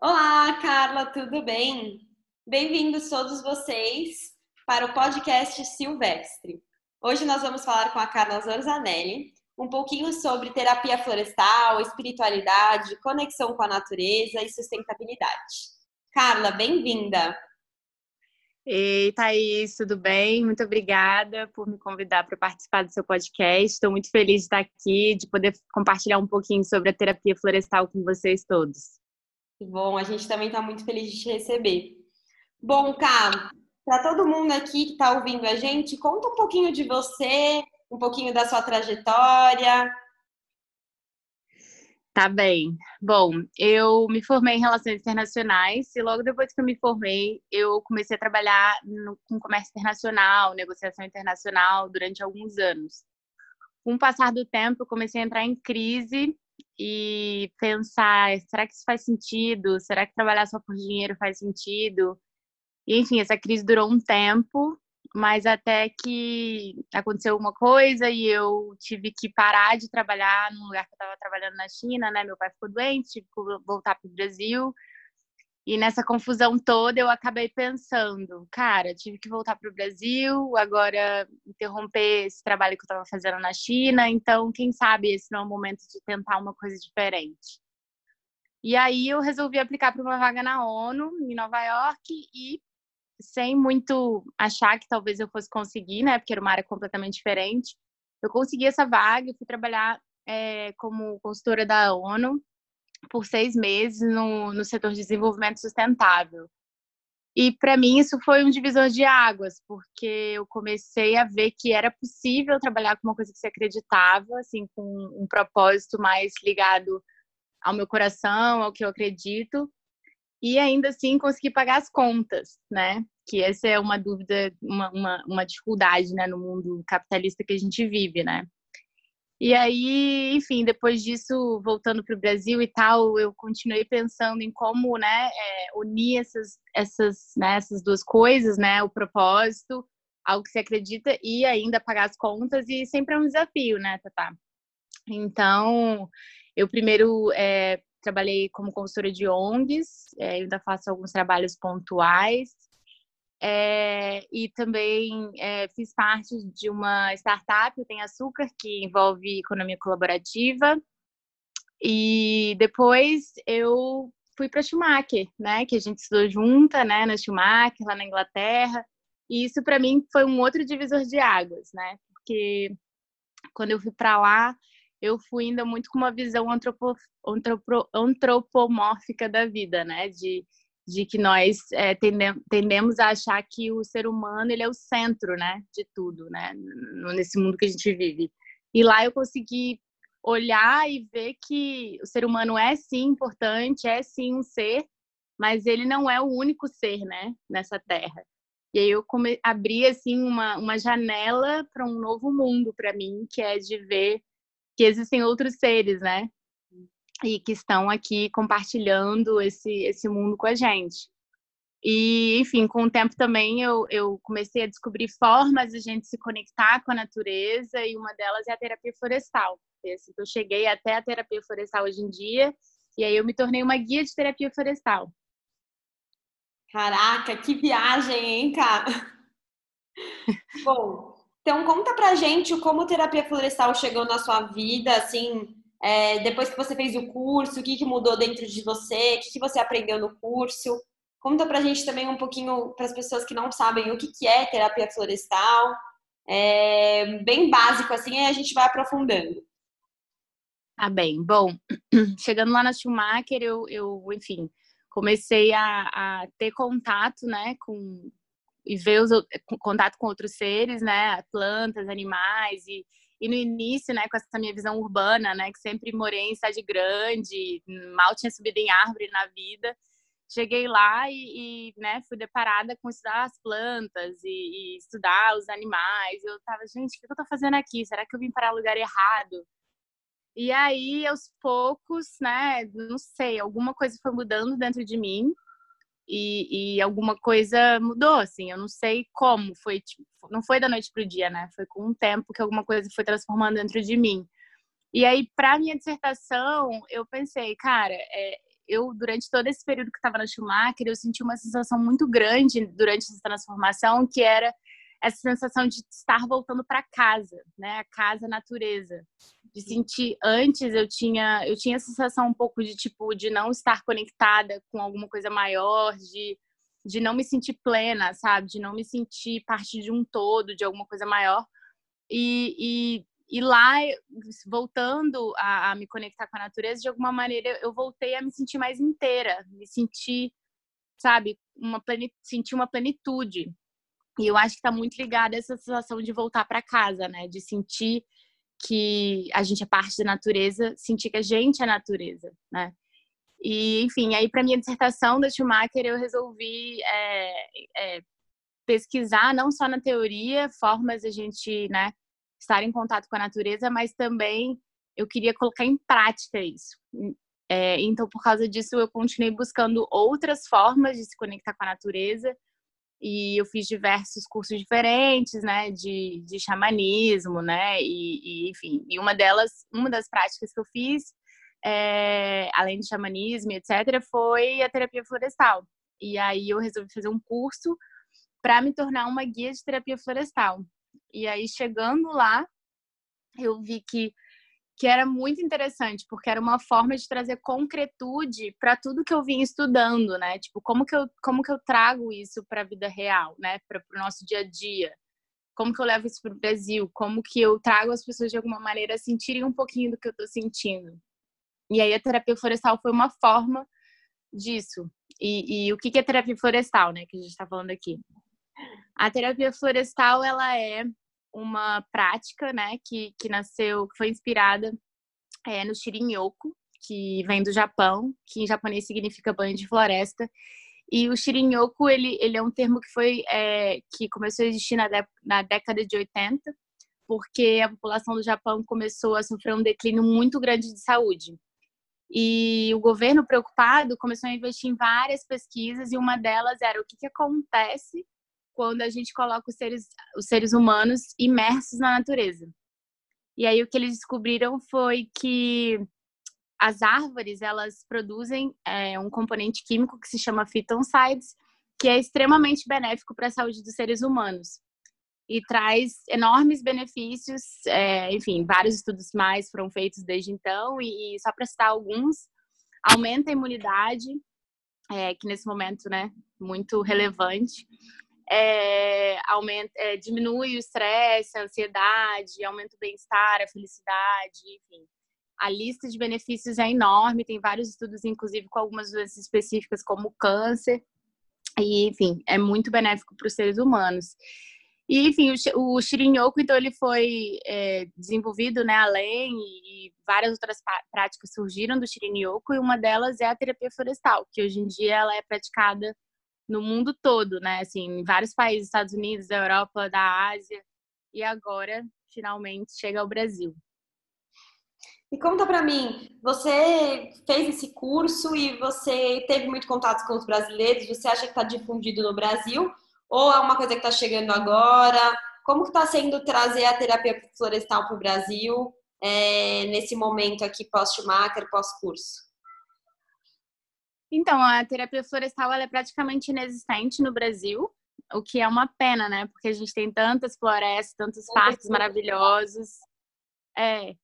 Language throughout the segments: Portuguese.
Olá, Carla, tudo bem? Bem-vindos todos vocês para o podcast Silvestre. Hoje nós vamos falar com a Carla Zorzanelli um pouquinho sobre terapia florestal, espiritualidade, conexão com a natureza e sustentabilidade. Carla, bem-vinda! Ei, Thaís, tudo bem? Muito obrigada por me convidar para participar do seu podcast. Estou muito feliz de estar aqui, de poder compartilhar um pouquinho sobre a terapia florestal com vocês todos. Bom, a gente também está muito feliz de te receber. Bom, Cá, para todo mundo aqui que está ouvindo a gente, conta um pouquinho de você, um pouquinho da sua trajetória, Tá bem. Bom, eu me formei em Relações Internacionais e logo depois que eu me formei, eu comecei a trabalhar no, com comércio internacional, negociação internacional durante alguns anos. Com o passar do tempo, eu comecei a entrar em crise e pensar: será que isso faz sentido? Será que trabalhar só por dinheiro faz sentido? E, enfim, essa crise durou um tempo mas até que aconteceu uma coisa e eu tive que parar de trabalhar no lugar que eu estava trabalhando na China, né? Meu pai ficou doente, tive que voltar para o Brasil. E nessa confusão toda eu acabei pensando, cara, tive que voltar para o Brasil, agora interromper esse trabalho que eu estava fazendo na China, então quem sabe esse não é o momento de tentar uma coisa diferente. E aí eu resolvi aplicar para uma vaga na ONU em Nova York e sem muito achar que talvez eu fosse conseguir, né? Porque era uma área completamente diferente. Eu consegui essa vaga, e fui trabalhar é, como consultora da ONU por seis meses no, no setor de desenvolvimento sustentável. E para mim isso foi um divisor de águas, porque eu comecei a ver que era possível trabalhar com uma coisa que se acreditava, assim, com um propósito mais ligado ao meu coração, ao que eu acredito, e ainda assim conseguir pagar as contas, né? Que essa é uma dúvida, uma, uma, uma dificuldade, né, no mundo capitalista que a gente vive, né? E aí, enfim, depois disso, voltando para o Brasil e tal, eu continuei pensando em como, né, é, unir essas, essas, né, essas duas coisas, né, o propósito, algo que se acredita e ainda pagar as contas e sempre é um desafio, né, Tatá? Então, eu primeiro é, trabalhei como consultora de ONGs, é, ainda faço alguns trabalhos pontuais. É, e também é, fiz parte de uma startup, o Tem Açúcar, que envolve economia colaborativa. E depois eu fui para Schumacher, né, que a gente estudou junta, né, na Schumacher, lá na Inglaterra. E isso para mim foi um outro divisor de águas, né? Porque quando eu fui para lá, eu fui ainda muito com uma visão antropo, antropo, antropomórfica da vida, né? De, de que nós é, tendem, tendemos a achar que o ser humano ele é o centro, né? De tudo, né? Nesse mundo que a gente vive. E lá eu consegui olhar e ver que o ser humano é sim importante, é sim um ser, mas ele não é o único ser, né? Nessa Terra. E aí eu come... abri assim uma, uma janela para um novo mundo para mim, que é de ver que existem outros seres, né? E que estão aqui compartilhando esse, esse mundo com a gente. E, enfim, com o tempo também eu, eu comecei a descobrir formas de a gente se conectar com a natureza e uma delas é a terapia florestal. Assim, eu cheguei até a terapia florestal hoje em dia e aí eu me tornei uma guia de terapia florestal. Caraca, que viagem, hein, cara? Bom, então, conta pra gente como terapia florestal chegou na sua vida, assim, é, depois que você fez o curso, o que, que mudou dentro de você, o que, que você aprendeu no curso. Conta pra gente também um pouquinho, para as pessoas que não sabem, o que, que é terapia florestal. É, bem básico, assim, aí a gente vai aprofundando. Ah, bem. Bom, chegando lá na Schumacher, eu, eu enfim, comecei a, a ter contato, né, com, e ver os contato com outros seres, né, plantas, animais e, e no início, né, com essa minha visão urbana, né, que sempre morei em cidade grande, mal tinha subido em árvore na vida, cheguei lá e, e né, fui deparada com estudar as plantas e, e estudar os animais. Eu tava, gente, o que eu tô fazendo aqui? Será que eu vim para lugar errado? E aí, aos poucos, né, não sei, alguma coisa foi mudando dentro de mim e, e, alguma coisa mudou, assim, eu não sei como, foi tipo, não foi da noite pro dia, né? Foi com um tempo que alguma coisa foi transformando dentro de mim. E aí, para minha dissertação, eu pensei, cara, é, eu durante todo esse período que estava na Schumacher, eu senti uma sensação muito grande durante essa transformação, que era essa sensação de estar voltando para casa, né? A casa a natureza. De sentir antes eu tinha eu tinha a sensação um pouco de tipo de não estar conectada com alguma coisa maior, de de não me sentir plena, sabe? De não me sentir parte de um todo, de alguma coisa maior. E, e, e lá, voltando a, a, me conectar com a natureza, de alguma maneira eu voltei a me sentir mais inteira, me sentir, sabe, uma sentir uma plenitude. E eu acho que está muito ligada essa sensação de voltar para casa, né? De sentir que a gente é parte da natureza, sentir que a gente é a natureza, né? E, enfim, aí para minha dissertação da Schumacher eu resolvi é, é, pesquisar não só na teoria formas a gente, né, estar em contato com a natureza, mas também eu queria colocar em prática isso. É, então, por causa disso, eu continuei buscando outras formas de se conectar com a natureza e eu fiz diversos cursos diferentes, né, de, de xamanismo, né, e, e, enfim, e uma delas, uma das práticas que eu fiz, é, além de xamanismo, etc., foi a terapia florestal. E aí eu resolvi fazer um curso para me tornar uma guia de terapia florestal. E aí chegando lá, eu vi que que era muito interessante, porque era uma forma de trazer concretude para tudo que eu vinha estudando, né? Tipo, como que eu, como que eu trago isso para a vida real, né? Para o nosso dia a dia. Como que eu levo isso para o Brasil? Como que eu trago as pessoas de alguma maneira a sentirem um pouquinho do que eu estou sentindo? E aí a terapia florestal foi uma forma disso. E, e o que é terapia florestal, né? Que a gente está falando aqui. A terapia florestal, ela é uma prática, né, que, que nasceu, que foi inspirada é, no shirin-yoku, que vem do Japão, que em japonês significa banho de floresta. E o shirin-yoku, ele, ele é um termo que foi é, que começou a existir na, na década de 80, porque a população do Japão começou a sofrer um declínio muito grande de saúde. E o governo preocupado começou a investir em várias pesquisas e uma delas era o que, que acontece quando a gente coloca os seres, os seres humanos imersos na natureza. E aí o que eles descobriram foi que as árvores elas produzem é, um componente químico que se chama phytoncides, que é extremamente benéfico para a saúde dos seres humanos e traz enormes benefícios. É, enfim, vários estudos mais foram feitos desde então e, e só para citar alguns, aumenta a imunidade, é, que nesse momento, né, muito relevante é, aumenta, é, diminui o estresse, a ansiedade, aumenta o bem-estar, a felicidade, enfim. A lista de benefícios é enorme, tem vários estudos, inclusive com algumas doenças específicas, como o câncer, e, enfim, é muito benéfico para os seres humanos. E, enfim, o, o então, ele foi é, desenvolvido, né, além, e, e várias outras práticas surgiram do Shirin-yoku, e uma delas é a terapia florestal, que hoje em dia ela é praticada no mundo todo, né? Assim, em vários países, Estados Unidos, da Europa, da Ásia, e agora finalmente chega ao Brasil. E conta para mim, você fez esse curso e você teve muito contato com os brasileiros? Você acha que está difundido no Brasil ou é uma coisa que está chegando agora? Como está sendo trazer a terapia florestal para o Brasil é, nesse momento aqui pós-Schumacher, pós-curso? Então, a terapia florestal é praticamente inexistente no Brasil, o que é uma pena, né? Porque a gente tem tantas florestas, tantos parques maravilhosos. É,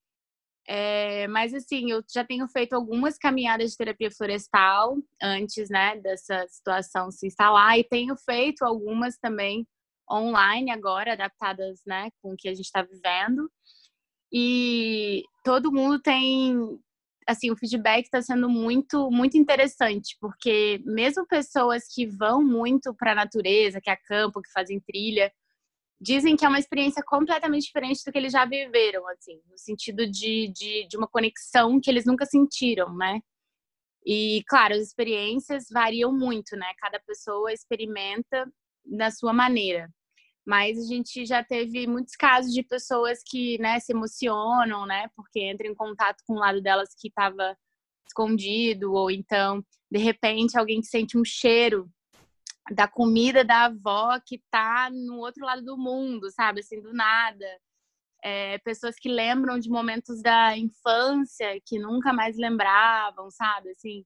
é, mas assim, eu já tenho feito algumas caminhadas de terapia florestal antes, né, dessa situação se instalar e tenho feito algumas também online agora, adaptadas, né, com o que a gente está vivendo. E todo mundo tem assim, o feedback está sendo muito, muito interessante, porque mesmo pessoas que vão muito para a natureza, que acampam, que fazem trilha, dizem que é uma experiência completamente diferente do que eles já viveram, assim, no sentido de, de, de uma conexão que eles nunca sentiram, né? E, claro, as experiências variam muito, né? Cada pessoa experimenta da sua maneira mas a gente já teve muitos casos de pessoas que né, se emocionam, né, porque entram em contato com o lado delas que estava escondido, ou então, de repente, alguém que sente um cheiro da comida da avó que está no outro lado do mundo, sabe, assim, do nada. É, pessoas que lembram de momentos da infância que nunca mais lembravam, sabe, assim.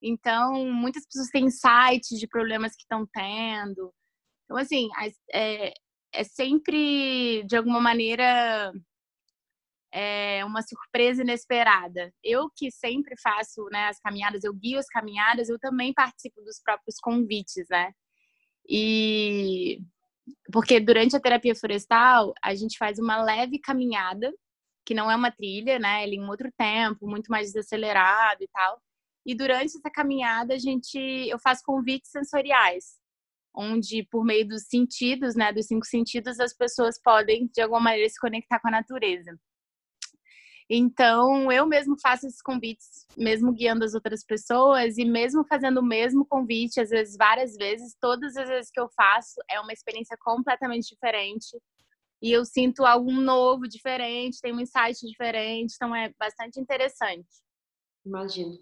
Então, muitas pessoas têm insights de problemas que estão tendo. Então, assim, é, é sempre, de alguma maneira, é uma surpresa inesperada. Eu que sempre faço né, as caminhadas, eu guio as caminhadas, eu também participo dos próprios convites, né? E porque durante a terapia florestal a gente faz uma leve caminhada, que não é uma trilha, né? Ele é em outro tempo, muito mais desacelerado e tal. E durante essa caminhada a gente eu faço convites sensoriais, onde por meio dos sentidos, né, dos cinco sentidos, as pessoas podem de alguma maneira se conectar com a natureza. Então, eu mesmo faço esses convites, mesmo guiando as outras pessoas e mesmo fazendo o mesmo convite, às vezes várias vezes, todas as vezes que eu faço, é uma experiência completamente diferente. E eu sinto algo novo, diferente, tem um insight diferente, então é bastante interessante. Imagino.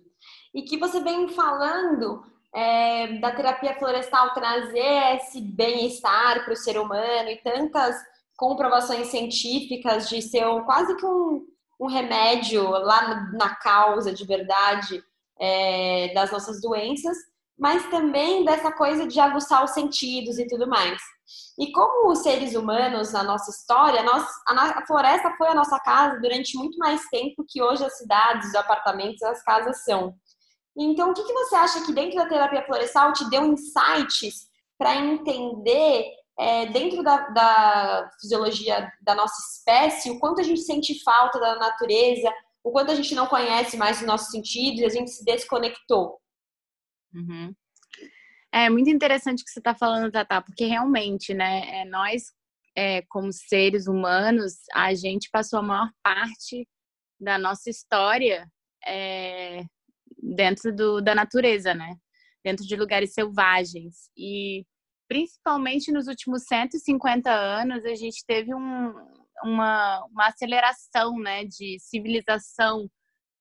E que você vem falando é, da terapia florestal trazer esse bem-estar para o ser humano e tantas comprovações científicas de ser quase que um um remédio lá na causa de verdade é, das nossas doenças, mas também dessa coisa de aguçar os sentidos e tudo mais. E como seres humanos na nossa história, nós, a, a, floresta foi a nossa casa durante muito mais tempo que hoje as cidades, os apartamentos, as casas são. Então, o que, que você acha que dentro da terapia florestal te deu insights para entender é, dentro da, da, fisiologia da nossa espécie, o quanto a gente sente falta da natureza, o quanto a gente não conhece mais os nossos sentidos, a gente se desconectou. Uhum. É muito interessante o que você está falando, Tatá, porque realmente, né, é, nós, é, como seres humanos, a gente passou a maior parte da nossa história é, dentro do, da natureza, né? Dentro de lugares selvagens. E principalmente nos últimos 150 anos, a gente teve um, uma, uma aceleração né, de civilização,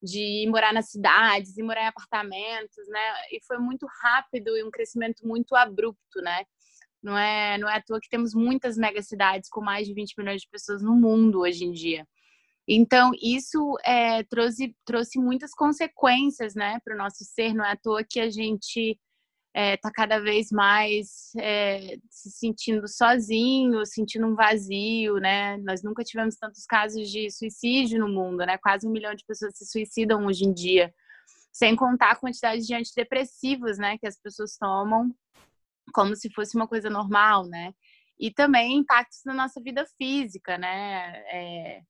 de ir morar nas cidades, ir morar em apartamentos, né? E foi muito rápido e um crescimento muito abrupto, né? Não é, não é à toa que temos muitas megacidades com mais de 20 milhões de pessoas no mundo hoje em dia. Então, isso é, trouxe, trouxe muitas consequências né, para o nosso ser. Não é à toa que a gente está é, tá cada vez mais é, se sentindo sozinho, sentindo um vazio, né? Nós nunca tivemos tantos casos de suicídio no mundo, né? Quase um milhão de pessoas se suicidam hoje em dia, sem contar a quantidade de antidepressivos, né? Que as pessoas tomam como se fosse uma coisa normal, né? E também impactos na nossa vida física, né? É,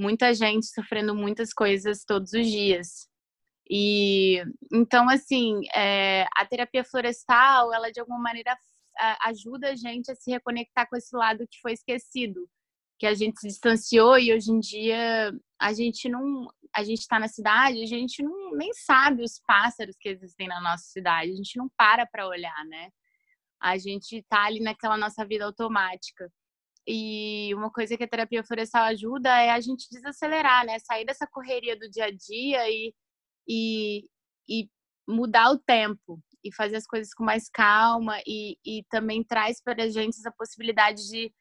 muita gente sofrendo muitas coisas todos os dias. E então, assim, é, a terapia florestal, ela de alguma maneira ajuda a gente a se reconectar com esse lado que foi esquecido, que a gente se distanciou e hoje em dia a gente não, a gente está na cidade, a gente não nem sabe os pássaros que existem na nossa cidade, a gente não para para olhar, né? A gente está ali naquela nossa vida automática. E uma coisa que a terapia florestal ajuda é a gente desacelerar, né? Sair dessa correria do dia a dia e e, e mudar o tempo e fazer as coisas com mais calma e, e também traz para a gente essa possibilidade de,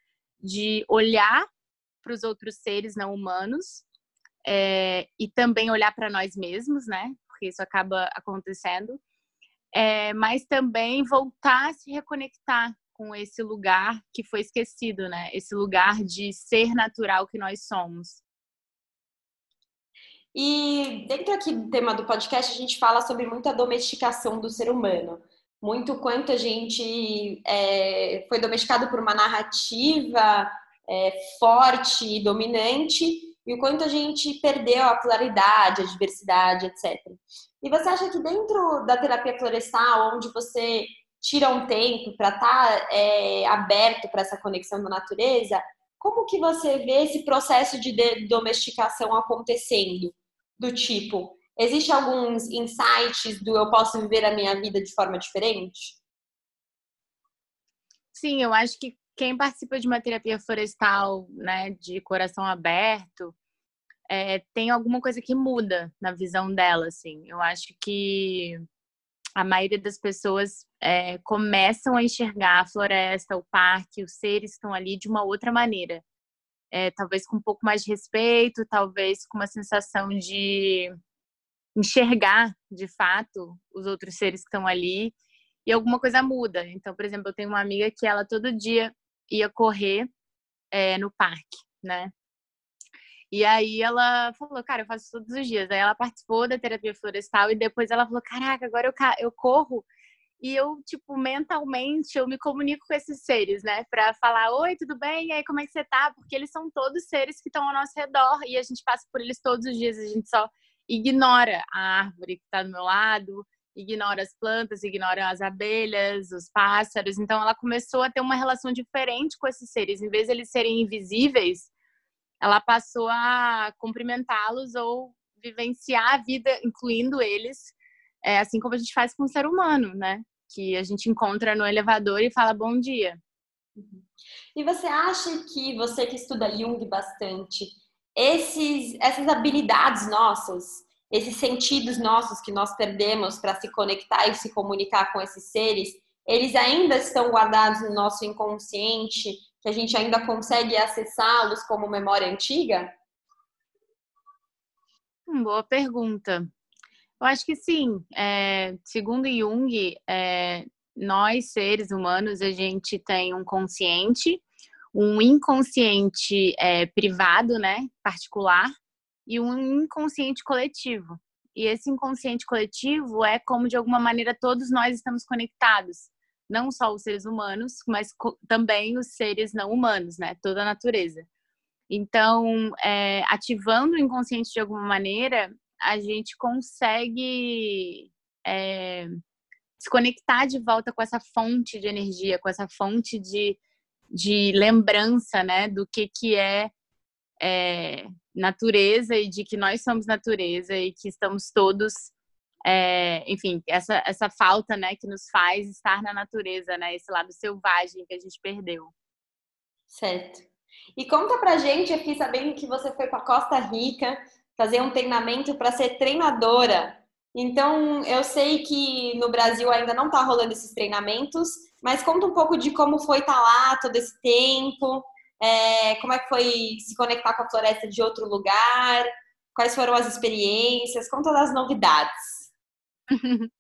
de olhar para os outros seres não humanos é, e também olhar para nós mesmos, né? Porque isso acaba acontecendo. É, mas também voltar a se reconectar com esse lugar que foi esquecido, né? Esse lugar de ser natural que nós somos. E dentro aqui do tema do podcast, a gente fala sobre muita domesticação do ser humano. Muito quanto a gente é, foi domesticado por uma narrativa é, forte e dominante, e o quanto a gente perdeu a pluralidade, a diversidade, etc. E você acha que dentro da terapia florestal, onde você tira um tempo para estar tá, é, aberto para essa conexão da natureza, como que você vê esse processo de domesticação acontecendo? Do tipo, existe alguns insights do eu posso viver a minha vida de forma diferente? Sim, eu acho que quem participa de uma terapia florestal, né, de coração aberto, é, tem alguma coisa que muda na visão dela, assim. Eu acho que a maioria das pessoas é, começam a enxergar a floresta, o parque, os seres que estão ali de uma outra maneira. É, talvez com um pouco mais de respeito, talvez com uma sensação de enxergar de fato os outros seres que estão ali e alguma coisa muda. Então, por exemplo, eu tenho uma amiga que ela todo dia ia correr é, no parque, né? E aí ela falou, cara, eu faço todos os dias. Aí ela participou da terapia florestal e depois ela falou, caraca, agora eu, eu corro e eu, tipo, mentalmente eu me comunico com esses seres, né? Pra falar, oi, tudo bem? E aí, como é que você tá? Porque eles são todos seres que estão ao nosso redor e a gente passa por eles todos os dias, a gente só ignora a árvore que está do meu lado, ignora as plantas, ignora as abelhas, os pássaros. Então ela começou a ter uma relação diferente com esses seres. Em vez de eles serem invisíveis, ela passou a cumprimentá-los ou vivenciar a vida, incluindo eles, é, assim como a gente faz com o ser humano, né? Que a gente encontra no elevador e fala bom dia. E você acha que você que estuda Jung bastante, esses, essas habilidades nossas, esses sentidos nossos que nós perdemos para se conectar e se comunicar com esses seres, eles ainda estão guardados no nosso inconsciente, que a gente ainda consegue acessá-los como memória antiga? Hum, boa pergunta. Eu acho que sim. É, segundo Jung, é, nós seres humanos a gente tem um consciente um inconsciente é, privado, né, particular, e um inconsciente coletivo. E esse inconsciente coletivo é como, de alguma maneira, todos nós estamos conectados. Não só os seres humanos, mas também os seres não humanos, né? Toda a natureza. Então, é, ativando o inconsciente de alguma maneira, a gente consegue é, se conectar de volta com essa fonte de energia, com essa fonte de, de lembrança, né, do que que é, é, natureza e de que nós somos natureza e que estamos todos, é, enfim, essa essa falta, né, que nos faz estar na natureza, né, esse lado selvagem que a gente perdeu. Certo. E conta pra gente, aqui sabendo que você foi para Costa Rica fazer um treinamento para ser treinadora. Então, eu sei que no Brasil ainda não está rolando esses treinamentos, mas conta um pouco de como foi estar tá lá todo esse tempo, é, como é que foi se conectar com a floresta de outro lugar, quais foram as experiências, conta das novidades.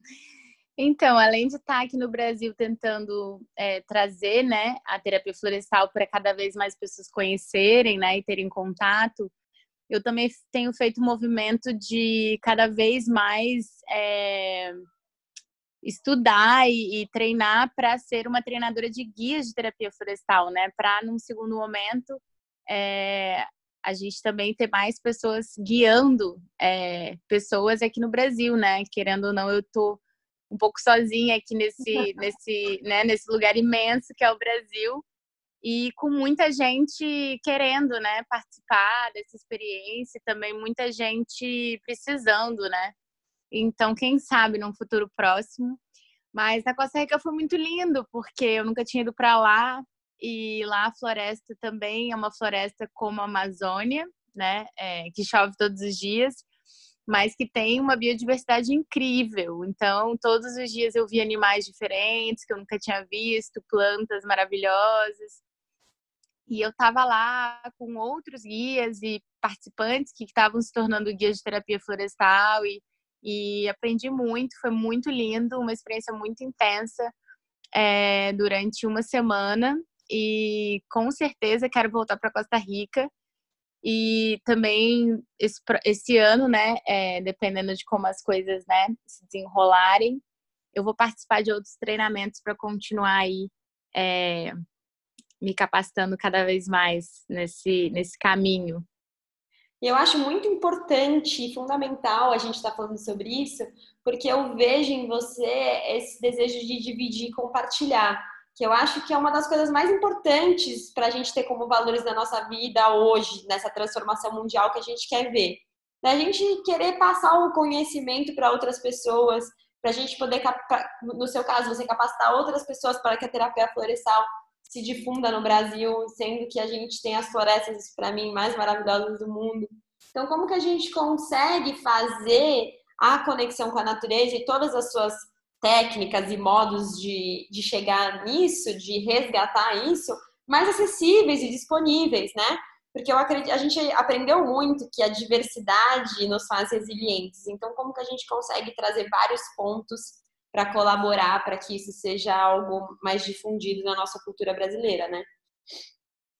Então, além de estar aqui no Brasil tentando é, trazer né, a terapia florestal para cada vez mais pessoas conhecerem né, e terem contato, eu também tenho feito um movimento de cada vez mais é, estudar e, e treinar para ser uma treinadora de guias de terapia florestal, né? Para, num segundo momento, é, a gente também ter mais pessoas guiando é, pessoas aqui no Brasil, né? Querendo ou não, eu tô um pouco sozinha aqui nesse, nesse, né, nesse lugar imenso que é o Brasil e com muita gente querendo, né, participar dessa experiência, e também muita gente precisando, né? Então, quem sabe num futuro próximo. Mas na Costa Rica foi muito lindo, porque eu nunca tinha ido para lá. E lá a floresta também é uma floresta como a Amazônia, né? É, que chove todos os dias, mas que tem uma biodiversidade incrível. Então, todos os dias eu vi animais diferentes que eu nunca tinha visto, plantas maravilhosas. E eu estava lá com outros guias e participantes que estavam se tornando guias de terapia florestal e e aprendi muito, foi muito lindo, uma experiência muito intensa é, durante uma semana e com certeza quero voltar para Costa Rica. E também esse, esse ano, né, é, dependendo de como as coisas, né, se desenrolarem, eu vou participar de outros treinamentos para continuar aí é, me capacitando cada vez mais nesse, nesse caminho. E eu acho muito importante e fundamental a gente estar tá falando sobre isso, porque eu vejo em você esse desejo de dividir e compartilhar, que eu acho que é uma das coisas mais importantes para a gente ter como valores na nossa vida hoje, nessa transformação mundial que a gente quer ver. Da gente querer passar o conhecimento para outras pessoas, para a gente poder, no seu caso, você capacitar outras pessoas para que a terapia florestal se difunda no Brasil, sendo que a gente tem as florestas, para mim, mais maravilhosas do mundo. Então, como que a gente consegue fazer a conexão com a natureza e todas as suas técnicas e modos de, de chegar nisso, de resgatar isso, mais acessíveis e disponíveis, né? porque eu acredito, a gente aprendeu muito que a diversidade nos faz resilientes. Então, como que a gente consegue trazer vários pontos para colaborar para que isso seja algo mais difundido na nossa cultura brasileira, né?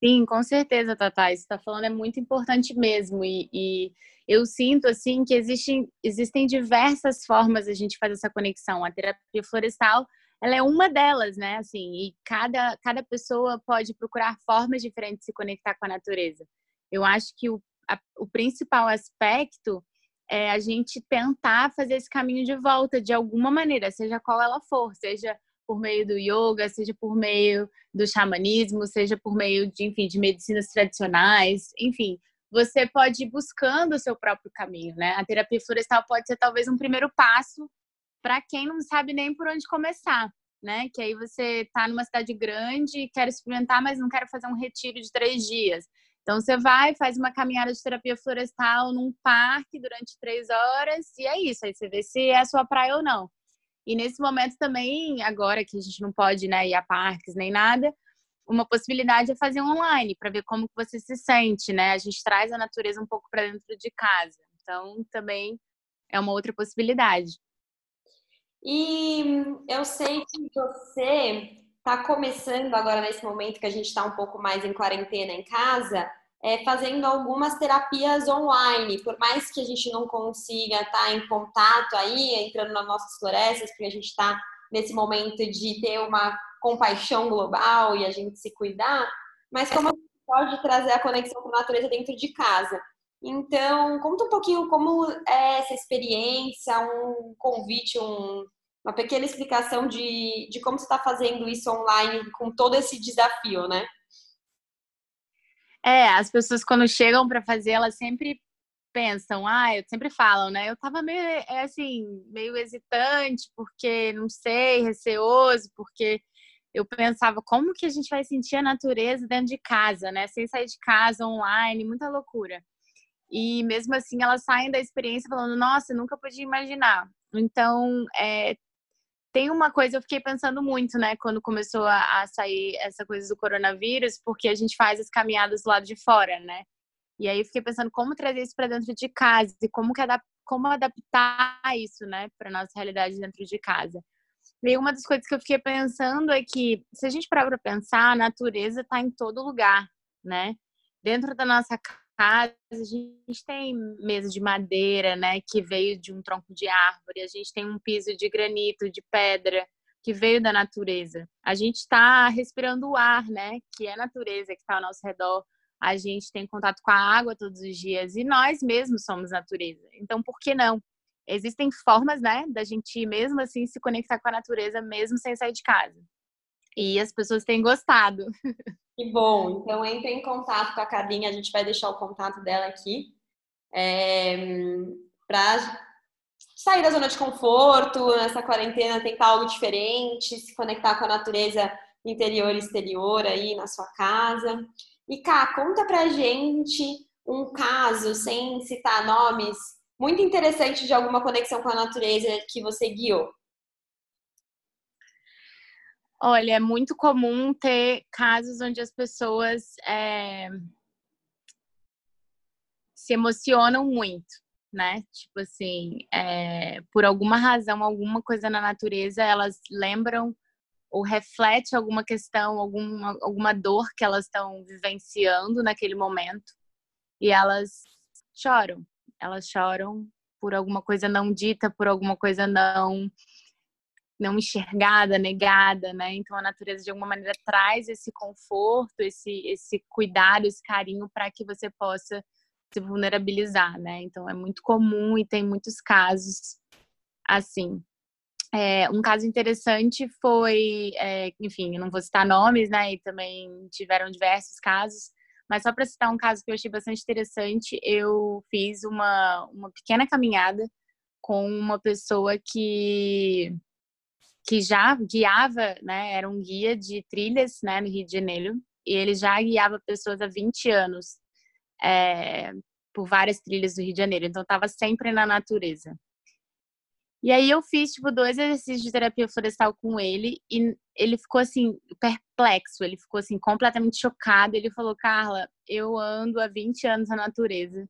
Sim, com certeza, Tata. Isso está falando é muito importante mesmo. E, e, eu sinto assim que existem, existem diversas formas a gente fazer essa conexão. A terapia florestal ela é uma delas, né? Assim, e cada, cada pessoa pode procurar formas diferentes de se conectar com a natureza. Eu acho que o, a, o principal aspecto é a gente tentar fazer esse caminho de volta de alguma maneira, seja qual ela for, seja por meio do yoga, seja por meio do xamanismo, seja por meio de, enfim, de medicinas tradicionais, enfim, você pode ir buscando o seu próprio caminho, né? A terapia florestal pode ser talvez um primeiro passo para quem não sabe nem por onde começar, né? Que aí você está numa cidade grande e quer experimentar, mas não quer fazer um retiro de três dias. Então você vai, faz uma caminhada de terapia florestal num parque durante três horas e é isso. Aí você vê se é a sua praia ou não. E nesse momento também, agora que a gente não pode né, ir a parques nem nada, uma possibilidade é fazer online para ver como você se sente, né? A gente traz a natureza um pouco para dentro de casa. Então também é uma outra possibilidade. E eu sei que você está começando agora nesse momento que a gente está um pouco mais em quarentena em casa, é, fazendo algumas terapias online, por mais que a gente não consiga estar tá em contato aí, entrando nas nossas florestas, porque a gente está nesse momento de ter uma compaixão global e a gente se cuidar, mas como a gente pode trazer a conexão com a natureza dentro de casa. Então, conta um pouquinho como é essa experiência, um convite, um, uma pequena explicação de, de como você está fazendo isso online com todo esse desafio, né? É, as pessoas quando chegam para fazer, elas sempre pensam, ah, eu sempre falam, né? Eu tava meio, é assim, meio hesitante, porque não sei, receoso, porque eu pensava como que a gente vai sentir a natureza dentro de casa, né? Sem sair de casa, online, muita loucura. E mesmo assim, elas saem da experiência falando, nossa, nunca podia imaginar. Então, é, tem uma coisa, eu fiquei pensando muito, né, quando começou a, a, sair essa coisa do coronavírus, porque a gente faz as caminhadas do lado de fora, né? E aí eu fiquei pensando como trazer isso para dentro de casa e como que adap como adaptar isso, né, para nossa realidade dentro de casa. E uma das coisas que eu fiquei pensando é que se a gente parar para pensar, a natureza está em todo lugar, né? Dentro da nossa casa, a gente tem mesa de madeira, né, que veio de um tronco de árvore, a gente tem um piso de granito, de pedra, que veio da natureza. A gente está respirando o ar, né, que é a natureza que está ao nosso redor. A gente tem contato com a água todos os dias e nós mesmos somos natureza. Então, por que não? Existem formas, né, da gente mesmo assim se conectar com a natureza mesmo sem sair de casa. E as pessoas têm gostado. Que bom. Então, entre em contato com a Carlinha, a gente vai deixar o contato dela aqui. É, para sair da zona de conforto, nessa quarentena, tentar algo diferente, se conectar com a natureza interior e exterior aí na sua casa. E Cá, conta pra gente um caso, sem citar nomes, muito interessante de alguma conexão com a natureza que você guiou. Olha, é muito comum ter casos onde as pessoas é, se emocionam muito, né? Tipo assim, é, por alguma razão, alguma coisa na natureza, elas lembram ou reflete alguma questão, alguma, alguma dor que elas estão vivenciando naquele momento e elas choram. Elas choram por alguma coisa não dita, por alguma coisa não não enxergada, negada, né? Então a natureza de alguma maneira traz esse conforto, esse esse cuidado, esse carinho para que você possa se vulnerabilizar, né? Então é muito comum e tem muitos casos assim. É, um caso interessante foi, é, enfim, não vou citar nomes, né? E também tiveram diversos casos, mas só para citar um caso que eu achei bastante interessante, eu fiz uma, uma pequena caminhada com uma pessoa que que já guiava, né, era um guia de trilhas, né, no Rio de Janeiro, e ele já guiava pessoas há 20 anos é, por várias trilhas do Rio de Janeiro, então estava sempre na natureza. E aí eu fiz, tipo, dois exercícios de terapia florestal com ele e ele ficou, assim, perplexo. Ele ficou, assim, completamente chocado. Ele falou, Carla, eu ando há 20 anos na natureza.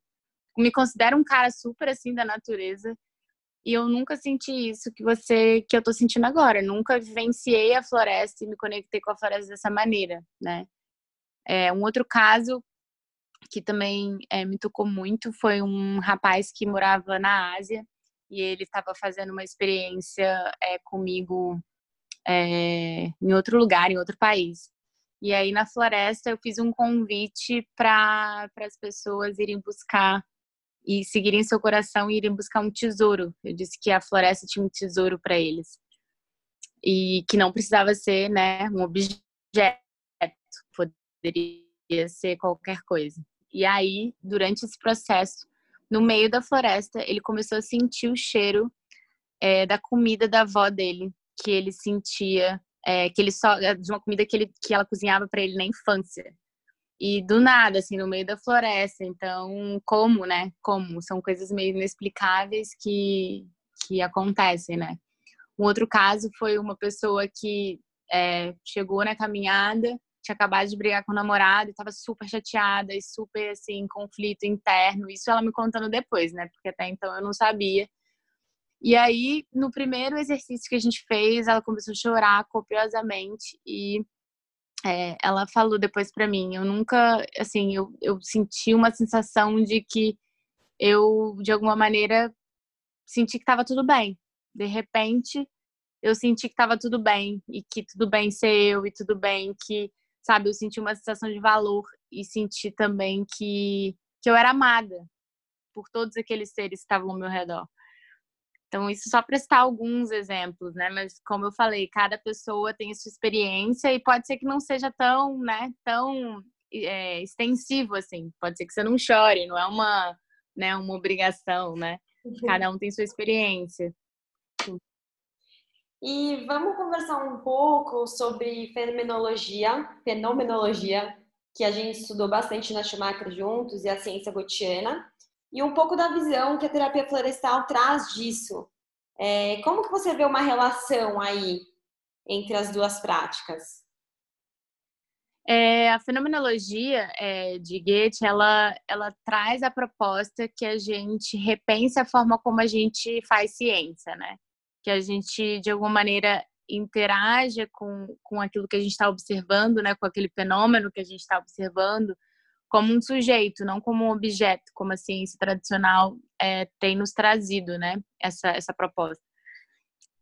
Me considero um cara super, assim, da natureza. E eu nunca senti isso que você, que eu tô sentindo agora. Nunca vivenciei a floresta e me conectei com a floresta dessa maneira, né? É, um outro caso que também é, me tocou muito foi um rapaz que morava na Ásia e ele estava fazendo uma experiência é, comigo é, em outro lugar, em outro país. E aí na floresta eu fiz um convite para as pessoas irem buscar e seguirem seu coração e irem buscar um tesouro. Eu disse que a floresta tinha um tesouro para eles e que não precisava ser, né, um objeto, poderia ser qualquer coisa. E aí, durante esse processo, no meio da floresta, ele começou a sentir o cheiro é, da comida da avó dele, que ele sentia, é, que ele só de uma comida que ele que ela cozinhava para ele na infância. E do nada, assim, no meio da floresta. Então, como, né? Como são coisas meio inexplicáveis que que acontecem, né? Um outro caso foi uma pessoa que é, chegou na caminhada tinha acabado de brigar com o namorado, estava super chateada e super assim, conflito interno. Isso ela me contando depois, né? Porque até então eu não sabia. E aí, no primeiro exercício que a gente fez, ela começou a chorar copiosamente e é, ela falou depois para mim, eu nunca, assim, eu, eu senti uma sensação de que eu, de alguma maneira, senti que estava tudo bem. De repente, eu senti que estava tudo bem e que tudo bem ser eu e tudo bem que sabe? Eu senti uma sensação de valor e senti também que, que eu era amada por todos aqueles seres que estavam ao meu redor. Então, isso só prestar alguns exemplos, né? Mas, como eu falei, cada pessoa tem a sua experiência e pode ser que não seja tão, né, tão é, extensivo assim. Pode ser que você não chore, não é uma, né, uma obrigação, né? Uhum. Cada um tem sua experiência. E vamos conversar um pouco sobre fenomenologia, fenomenologia, que a gente estudou bastante na Schumacher juntos e a ciência gotiana, e um pouco da visão que a terapia florestal traz disso. É, como que você vê uma relação aí entre as duas práticas? É, a fenomenologia é, de Goethe, ela, ela traz a proposta que a gente repense a forma como a gente faz ciência, né? que a gente, de alguma maneira, interaja com, com aquilo que a gente está observando, né, com aquele fenômeno que a gente está observando, como um sujeito, não como um objeto, como a ciência tradicional é, tem nos trazido, né, essa, essa proposta.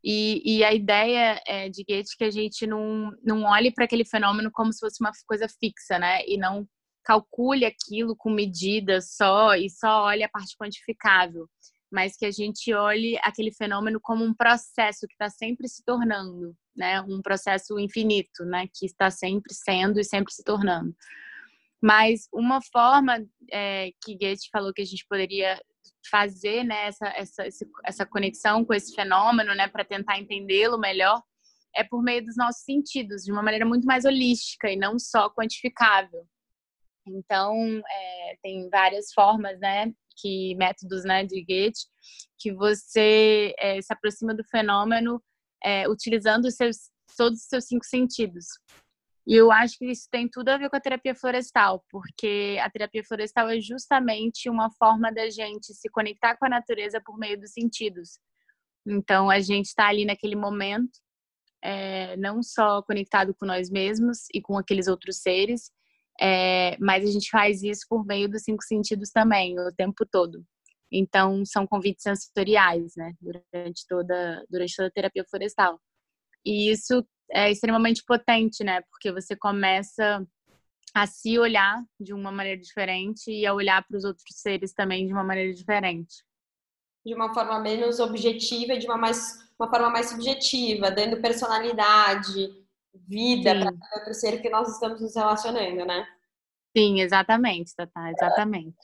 E, e a ideia é, de Goethe que a gente não, não olhe para aquele fenômeno como se fosse uma coisa fixa, né, e não calcule aquilo com medidas só e só olhe a parte quantificável mas que a gente olhe aquele fenômeno como um processo que está sempre se tornando, né? Um processo infinito, né? Que está sempre sendo e sempre se tornando. Mas uma forma é, que Goethe falou que a gente poderia fazer, né? Essa, essa, essa conexão com esse fenômeno, né? Para tentar entendê-lo melhor, é por meio dos nossos sentidos, de uma maneira muito mais holística e não só quantificável. Então, é, tem várias formas, né? que métodos né, de Goethe, que você é, se aproxima do fenômeno é, utilizando os seus, todos os seus cinco sentidos. E eu acho que isso tem tudo a ver com a terapia florestal, porque a terapia florestal é justamente uma forma da gente se conectar com a natureza por meio dos sentidos. Então, a gente está ali naquele momento, é, não só conectado com nós mesmos e com aqueles outros seres, é, mas a gente faz isso por meio dos cinco sentidos também, o tempo todo. Então, são convites sensoriais, né, durante toda, durante toda a terapia florestal. E isso é extremamente potente, né, porque você começa a se olhar de uma maneira diferente e a olhar para os outros seres também de uma maneira diferente. De uma forma menos objetiva e de uma, mais, uma forma mais subjetiva, dando personalidade, vida para outro ser que nós estamos nos relacionando, né? Sim, exatamente, Tatá, exatamente.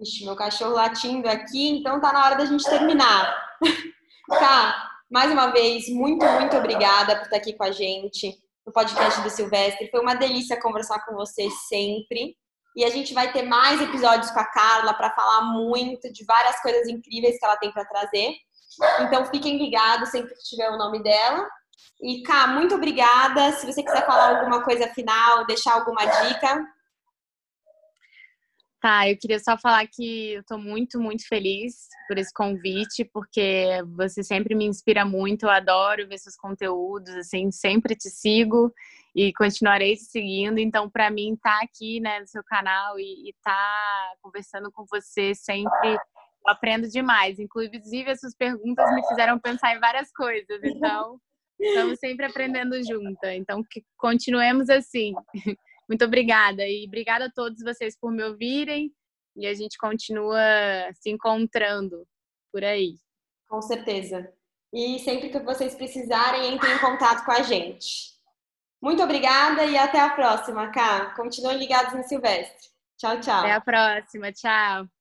Ixi, meu cachorro latindo aqui, então tá na hora da gente terminar. tá, mais uma vez, muito, muito obrigada por estar aqui com a gente no podcast do Silvestre. Foi uma delícia conversar com você sempre. E a gente vai ter mais episódios com a Carla para falar muito de várias coisas incríveis que ela tem para trazer. Então fiquem ligados sempre que tiver o nome dela. E Cá, muito obrigada. Se você quiser falar alguma coisa final, deixar alguma dica. Tá, eu queria só falar que eu tô muito, muito feliz por esse convite, porque você sempre me inspira muito, eu adoro ver seus conteúdos, assim, sempre te sigo e continuarei te seguindo. Então, para mim, estar tá aqui, né, no seu canal e estar tá conversando com você sempre, eu aprendo demais. Inclusive, essas perguntas me fizeram pensar em várias coisas, então, estamos sempre aprendendo juntas. Então, que continuemos assim. Muito obrigada e obrigada a todos vocês por me ouvirem e a gente continua se encontrando por aí. Com certeza. E sempre que vocês precisarem, entrem em contato com a gente. Muito obrigada e até a próxima, Cá. Continuem ligados no Silvestre. Tchau, tchau. Até a próxima. Tchau.